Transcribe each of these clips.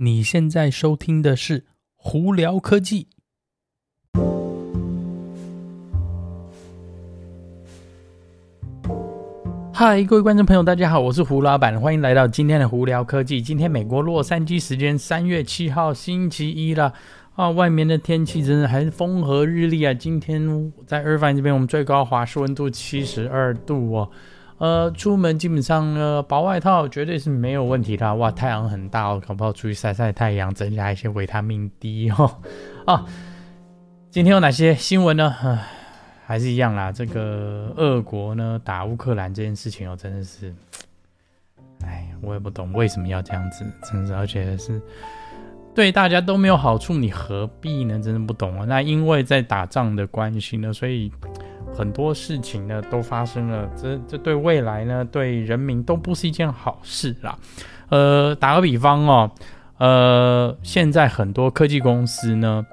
你现在收听的是《胡聊科技》。嗨，各位观众朋友，大家好，我是胡老板，欢迎来到今天的《胡聊科技》。今天美国洛杉矶时间三月七号星期一了啊，外面的天气真的还是风和日丽啊。今天在尔凡这边，我们最高华氏温度七十二度哦。呃，出门基本上呢，薄外套绝对是没有问题的。哇，太阳很大哦，搞不好出去晒晒太阳，增加一些维他命 D 哦。啊，今天有哪些新闻呢？还是一样啦，这个俄国呢打乌克兰这件事情哦，真的是，哎，我也不懂为什么要这样子，真的是，而且是对大家都没有好处，你何必呢？真的不懂啊。那因为在打仗的关系呢，所以。很多事情呢都发生了，这这对未来呢，对人民都不是一件好事啦。呃，打个比方哦，呃，现在很多科技公司呢，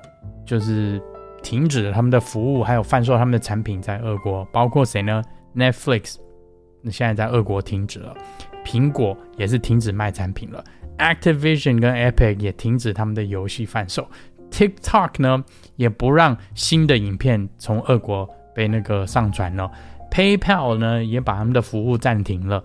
就是停止了他们的服务，还有贩售他们的产品在俄国，包括谁呢？Netflix，那现在在俄国停止了，苹果也是停止卖产品了，Activision 跟 Epic 也停止他们的游戏贩售，TikTok 呢也不让新的影片从俄国。被那个上传了，PayPal 呢也把他们的服务暂停了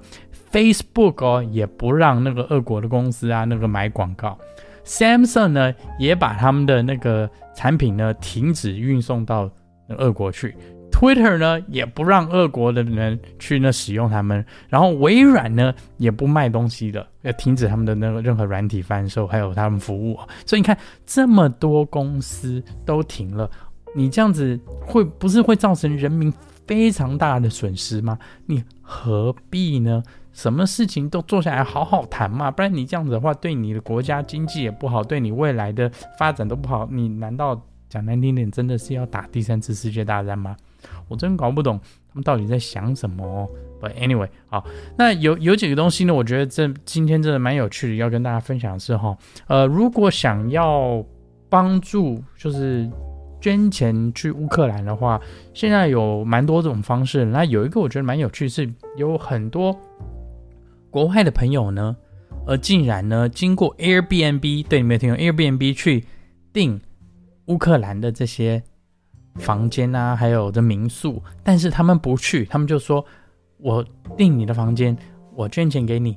，Facebook 哦也不让那个俄国的公司啊那个买广告，Samsung 呢也把他们的那个产品呢停止运送到俄国去，Twitter 呢也不让俄国的人去那使用他们，然后微软呢也不卖东西了，要停止他们的那个任何软体贩售，还有他们服务，所以你看这么多公司都停了。你这样子会不是会造成人民非常大的损失吗？你何必呢？什么事情都坐下来好好谈嘛，不然你这样子的话，对你的国家经济也不好，对你未来的发展都不好。你难道讲难听点，真的是要打第三次世界大战吗？我真搞不懂他们到底在想什么。But anyway，好，那有有几个东西呢？我觉得这今天真的蛮有趣的，要跟大家分享的是哈，呃，如果想要帮助，就是。捐钱去乌克兰的话，现在有蛮多种方式。那有一个我觉得蛮有趣，是有很多国外的朋友呢，呃，竟然呢经过 Airbnb，对，你没有听过 Airbnb 去订乌克兰的这些房间啊，还有的民宿，但是他们不去，他们就说：“我订你的房间，我捐钱给你，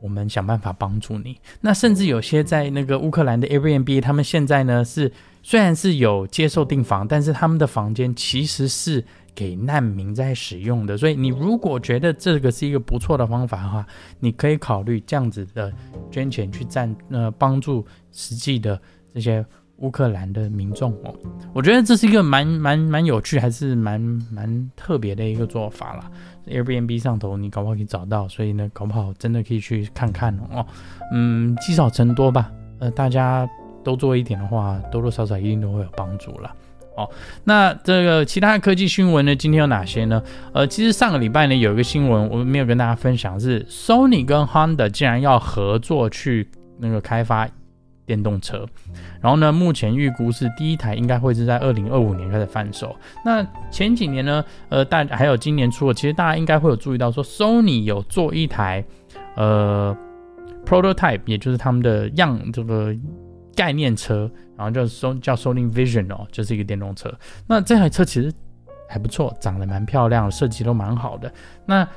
我们想办法帮助你。”那甚至有些在那个乌克兰的 Airbnb，他们现在呢是。虽然是有接受订房，但是他们的房间其实是给难民在使用的。所以你如果觉得这个是一个不错的方法的话，你可以考虑这样子的捐钱去占呃帮助实际的这些乌克兰的民众哦。我觉得这是一个蛮蛮蛮有趣，还是蛮蛮特别的一个做法啦。Airbnb 上头你搞不好可以找到，所以呢搞不好真的可以去看看哦。嗯，积少成多吧。呃，大家。都做一点的话，多多少少一定都会有帮助了。哦，那这个其他的科技新闻呢？今天有哪些呢？呃，其实上个礼拜呢，有一个新闻我没有跟大家分享，是 Sony 跟 Honda 竟然要合作去那个开发电动车。然后呢，目前预估是第一台应该会是在二零二五年开始贩售。那前几年呢，呃，大还有今年初，其实大家应该会有注意到说，Sony 有做一台呃 prototype，也就是他们的样这个。概念车，然后叫 Sony 叫 Sony Vision 哦，就是一个电动车。那这台车其实还不错，长得蛮漂亮，设计都蛮好的。那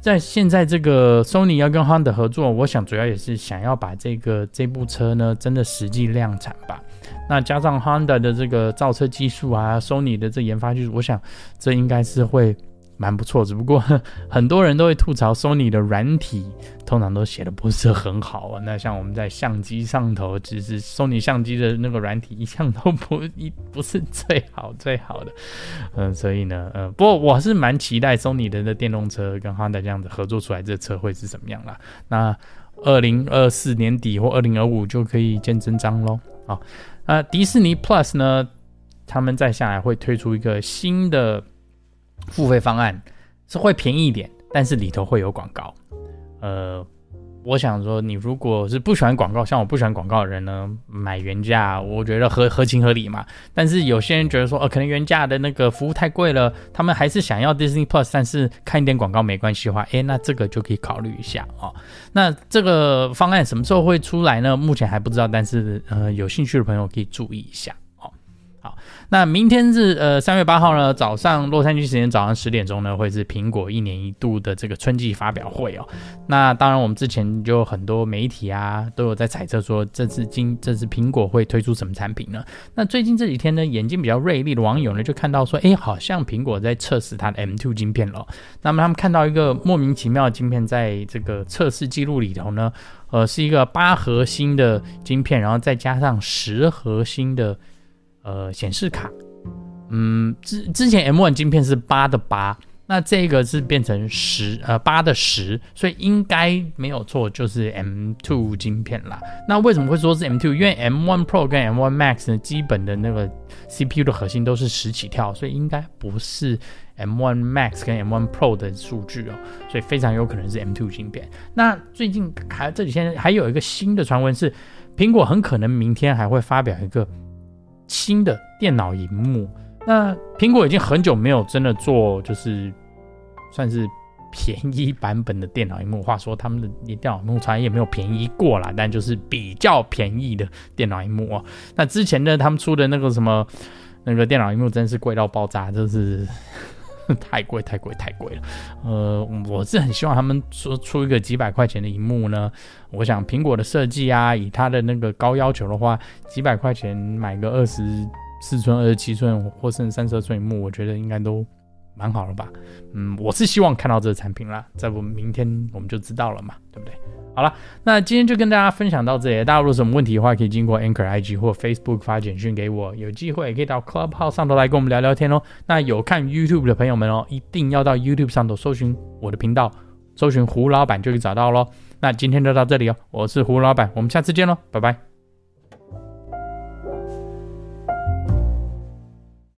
在现在这个 Sony 要跟 Honda 合作，我想主要也是想要把这个这部车呢，真的实际量产吧。那加上 Honda 的这个造车技术啊，Sony 的这研发技术，我想这应该是会。蛮不错，只不过 很多人都会吐槽 Sony 的软体通常都写的不是很好啊。那像我们在相机上头，其实 Sony 相机的那个软体一向都不一不是最好最好的。嗯，所以呢，呃，不过我是蛮期待 Sony 的那电动车跟 Honda 这样子合作出来，这车会是怎么样啦？那二零二四年底或二零二五就可以见真章喽。好，那迪士尼 Plus 呢，他们再下来会推出一个新的。付费方案是会便宜一点，但是里头会有广告。呃，我想说，你如果是不喜欢广告，像我不喜欢广告的人呢，买原价，我觉得合合情合理嘛。但是有些人觉得说，呃，可能原价的那个服务太贵了，他们还是想要 Disney Plus，但是看一点广告没关系的话，诶，那这个就可以考虑一下哦。那这个方案什么时候会出来呢？目前还不知道，但是呃，有兴趣的朋友可以注意一下。好那明天是呃三月八号呢，早上洛杉矶时间早上十点钟呢，会是苹果一年一度的这个春季发表会哦。那当然，我们之前就很多媒体啊都有在猜测说，这次今这次苹果会推出什么产品呢？那最近这几天呢，眼睛比较锐利的网友呢，就看到说，哎，好像苹果在测试它的 M2 晶片了。那么他们看到一个莫名其妙的晶片，在这个测试记录里头呢，呃，是一个八核心的晶片，然后再加上十核心的。呃，显示卡，嗯，之之前 M1 晶片是八的八，那这个是变成十，呃，八的十，所以应该没有错，就是 M2 晶片啦。那为什么会说是 M2？因为 M1 Pro 跟 M1 Max 呢，基本的那个 CPU 的核心都是十起跳，所以应该不是 M1 Max 跟 M1 Pro 的数据哦，所以非常有可能是 M2 芯片。那最近还这几天还有一个新的传闻是，苹果很可能明天还会发表一个。新的电脑荧幕，那苹果已经很久没有真的做，就是算是便宜版本的电脑荧幕。话说他们的电脑荧幕从来也没有便宜过啦，但就是比较便宜的电脑荧幕哦。那之前呢，他们出的那个什么那个电脑荧幕真是贵到爆炸，就是 太贵太贵太贵了。呃，我是很希望他们说出一个几百块钱的荧幕呢。我想苹果的设计啊，以它的那个高要求的话，几百块钱买个二十四寸、二十七寸或甚至三十二寸荧幕，我觉得应该都蛮好了吧。嗯，我是希望看到这个产品啦，再不明天我们就知道了嘛，对不对？好了，那今天就跟大家分享到这里。大家如果有什么问题的话，可以经过 Anchor IG 或 Facebook 发简讯给我。有机会也可以到 Clubhouse 上头来跟我们聊聊天哦。那有看 YouTube 的朋友们哦，一定要到 YouTube 上头搜寻我的频道，搜寻胡老板就可以找到喽。那今天就到这里哦，我是胡老板，我们下次见喽，拜拜。